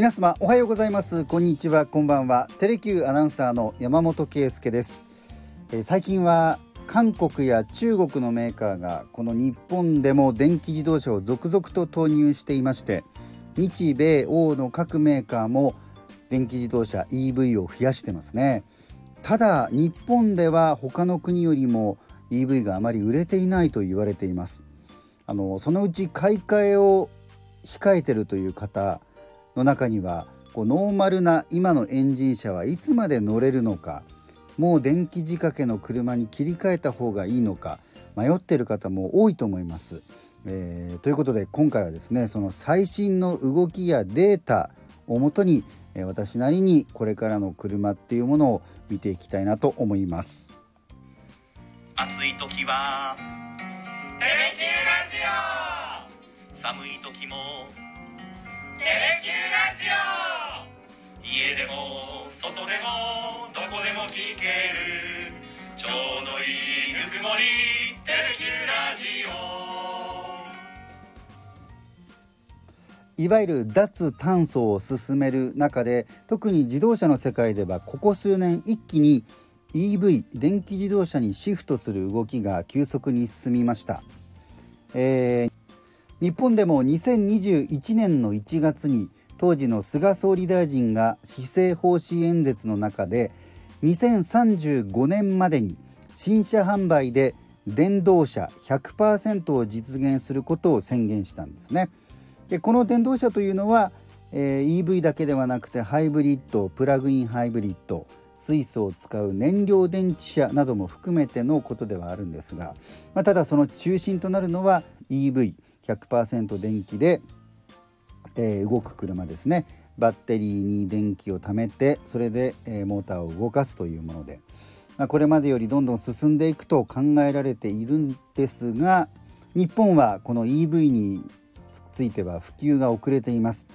皆様おはようございます。こんにちは。こんばんは。テレキューアナウンサーの山本圭介です、えー、最近は韓国や中国のメーカーがこの日本でも電気自動車を続々と投入していまして日米欧の各メーカーも電気自動車 EV を増やしてますね。ただ日本では他の国よりも EV があまり売れていないと言われています。あのそのうち買い替えを控えてるという方の中にはこうノーマルな今のエンジン車はいつまで乗れるのかもう電気仕掛けの車に切り替えた方がいいのか迷ってる方も多いと思います。えー、ということで今回はですねその最新の動きやデータをもとに、私なりにこれからの車っていうものを見ていきたいなと思います。暑い時はテレキューラジオ寒い時もテレキュラジオ。家でも外でもどこでも聞ける。ちょうどいいぬくもりテレキュラジオ。いわゆる脱炭素を進める中で特に自動車の世界ではここ数年一気に EV 電気自動車にシフトする動きが急速に進みました、え、日本でも2021年の1月に当時の菅総理大臣が施政方針演説の中で2035年までに新車販売で電動車100%を実現することを宣言したんですね。でこの電動車というのは、えー、EV だけではなくてハイブリッドプラグインハイブリッド水素を使う燃料電池車なども含めてのことではあるんですが、まあ、ただその中心となるのは EV100% 電気で、えー、動く車ですね。バッテリーに電気を貯めてそれで、えー、モーターを動かすというもので、まあ、これまでよりどんどん進んでいくと考えられているんですが日本はこの EV については普及が遅れています。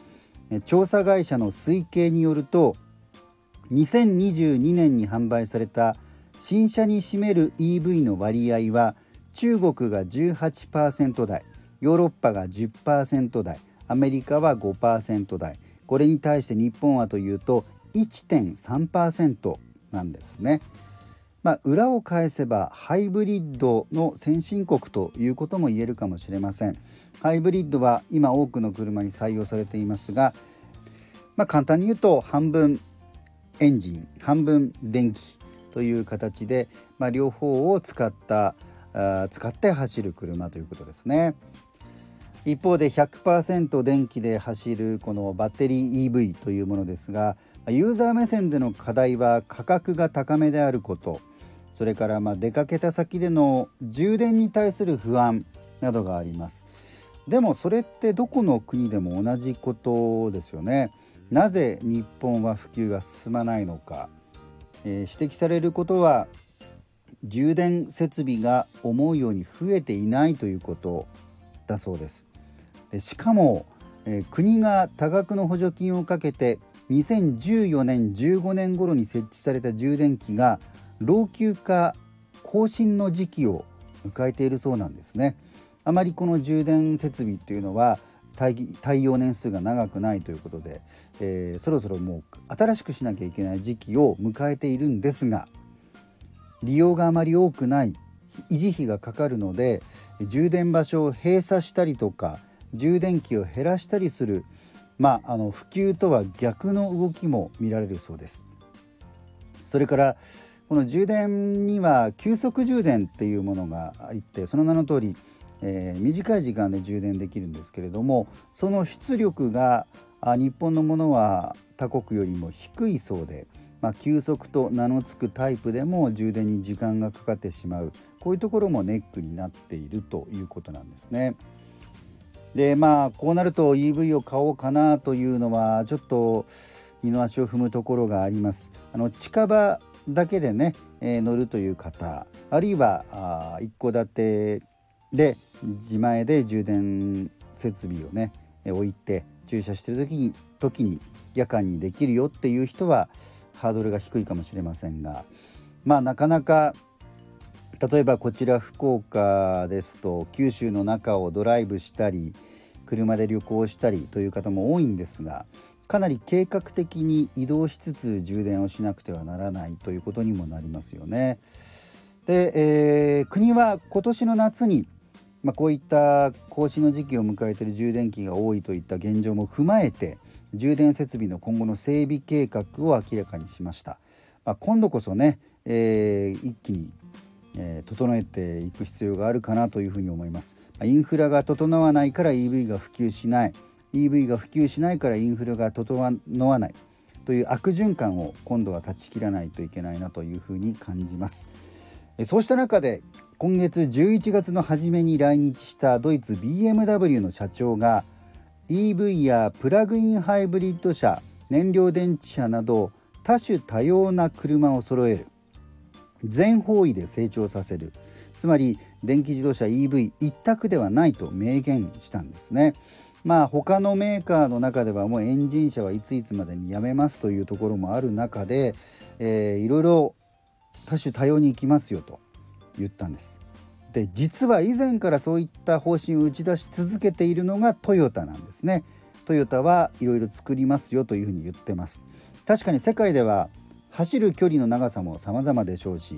調査会社の推計によると2022年に販売された新車に占める EV の割合は中国が18%台ヨーロッパが10%台アメリカは5%台これに対して日本はというと1.3%なんですね。まあ、裏を返せばハイブリッドの先進国ということも言えるかもしれません。ハイブリッドは今多くの車に採用されていますが、まあ、簡単に言うと半分エンジン半分電気という形で、まあ、両方を使ったあ使って走る車ということですね。一方で100%電気で走るこのバッテリー EV というものですがユーザー目線での課題は価格が高めであることそれからま出かけた先での充電に対する不安などがありますでもそれってどこの国でも同じことですよね。なぜ日本は普及が進まないのか、えー、指摘されることは充電設備が思うように増えていないということだそうです。でしかも、えー、国が多額の補助金をかけて2014年15年頃に設置された充電器が老朽化更新の時期を迎えているそうなんですね。あまりこの充電設備っていうのは耐用年数が長くないということで、えー、そろそろもう新しくしなきゃいけない時期を迎えているんですが利用があまり多くない維持費がかかるので充電場所を閉鎖したりとか充電器を減らしたりする、まあ、あの普及とは逆の動きも見られるそうです。それからこの充電には急速充電っていうものがあってその名の通りえー、短い時間で充電できるんですけれどもその出力があ日本のものは他国よりも低いそうで、まあ、急速と名の付くタイプでも充電に時間がかかってしまうこういうところもネックになっているということなんですね。でまあこうなると EV を買おうかなというのはちょっと二の足を踏むところがあります。あの近場だけでね、えー、乗るという方あるいは一戸建てで自前で充電設備をね置いて駐車してる時に時に夜間にできるよっていう人はハードルが低いかもしれませんがまあなかなか例えばこちら福岡ですと九州の中をドライブしたり車で旅行したりという方も多いんですがかなり計画的に移動しつつ充電をしなくてはならないということにもなりますよね。で、えー、国は今年の夏に、まあ、こういった更新の時期を迎えている充電器が多いといった現状も踏まえて充電設備の今後の整備計画を明らかにしました。まあ、今度こそね、えー、一気にえー、整えていく必要があるかなというふうに思います。まインフラが整わないから EV が普及しない。EV が普及しないからインフラが整わない。という悪循環を今度は断ち切らないといけないなというふうに感じます。そうした中で今月11月の初めに来日したドイツ BMW の社長が EV やプラグインハイブリッド車燃料電池車など多種多様な車を揃える。全方位で成長させる。つまり電気自動車 EV 一択ではないと明言したんですね。まあ他のメーカーの中ではもうエンジン車はいついつまでにやめますというところもある中で、えー、いろいろ多種多様に行きますよと。言ったんです。で実は以前からそういった方針を打ち出し続けているのがトヨタなんですね。トヨタはいろいろ作りますよというふうに言ってます。確かに世界では走る距離の長さも様々でしょうし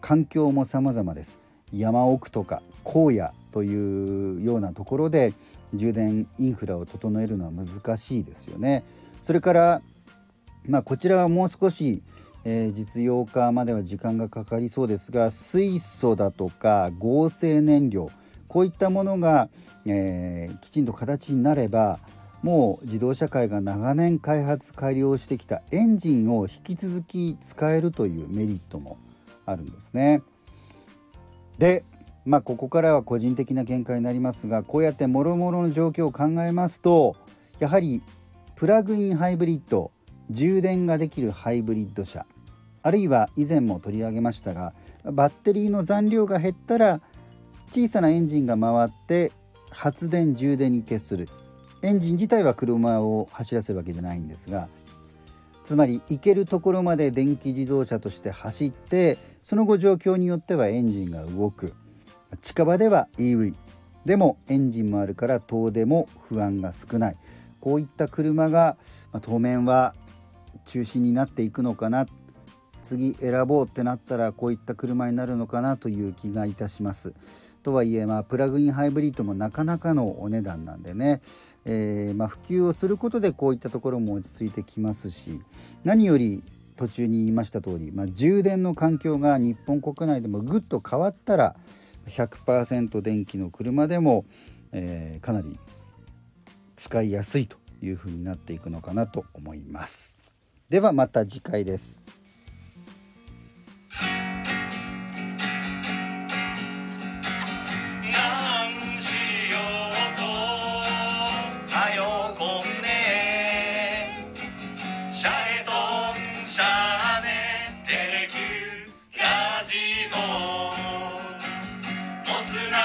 環境も様々です山奥とか荒野というようなところで充電インフラを整えるのは難しいですよねそれからまあこちらはもう少し、えー、実用化までは時間がかかりそうですが水素だとか合成燃料こういったものが、えー、きちんと形になればもう自動車界が長年開発改良してきたエンジンを引き続き使えるというメリットもあるんですね。でまあここからは個人的な見解になりますがこうやってもろもろの状況を考えますとやはりプラグインハイブリッド充電ができるハイブリッド車あるいは以前も取り上げましたがバッテリーの残量が減ったら小さなエンジンが回って発電充電に徹する。エンジン自体は車を走らせるわけじゃないんですがつまり行けるところまで電気自動車として走ってその後状況によってはエンジンが動く。近場では EV でもエンジンもあるから遠出も不安が少ない。こういった車が、ま当面は中心になっていくのかな次選ぼうってなったらこういった車になるのかなという気がいたします。とはいえ、まあ、プラグインハイブリッドもなかなかのお値段なんでね、えー、まあ、普及をすることでこういったところも落ち着いてきますし何より途中に言いました通り、まあ、充電の環境が日本国内でもぐっと変わったら100%電気の車でも、えー、かなり使いやすいというふうになっていくのかなと思います。ではまた次回です。Tonight.